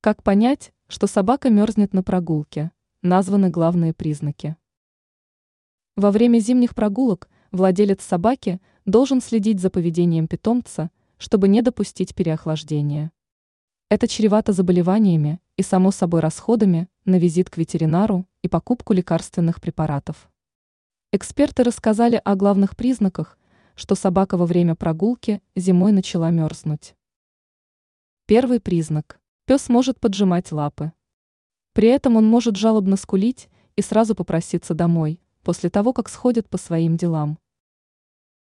Как понять, что собака мерзнет на прогулке? Названы главные признаки. Во время зимних прогулок владелец собаки должен следить за поведением питомца, чтобы не допустить переохлаждения. Это чревато заболеваниями и, само собой, расходами на визит к ветеринару и покупку лекарственных препаратов. Эксперты рассказали о главных признаках, что собака во время прогулки зимой начала мерзнуть. Первый признак. Пес может поджимать лапы. При этом он может жалобно скулить и сразу попроситься домой, после того, как сходит по своим делам.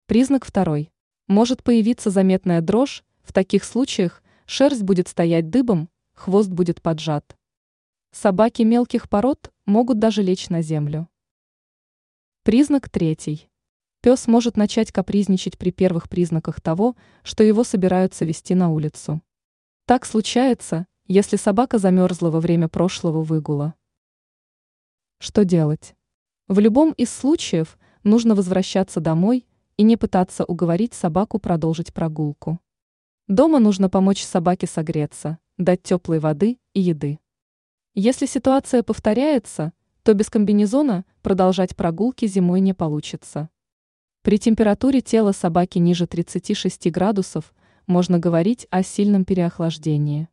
Признак второй. Может появиться заметная дрожь, в таких случаях шерсть будет стоять дыбом, хвост будет поджат. Собаки мелких пород могут даже лечь на землю. Признак третий. Пес может начать капризничать при первых признаках того, что его собираются вести на улицу. Так случается, если собака замерзла во время прошлого выгула. Что делать? В любом из случаев нужно возвращаться домой и не пытаться уговорить собаку продолжить прогулку. Дома нужно помочь собаке согреться, дать теплой воды и еды. Если ситуация повторяется, то без комбинезона продолжать прогулки зимой не получится. При температуре тела собаки ниже 36 градусов можно говорить о сильном переохлаждении.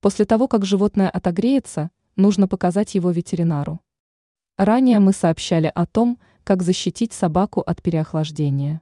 После того, как животное отогреется, нужно показать его ветеринару. Ранее мы сообщали о том, как защитить собаку от переохлаждения.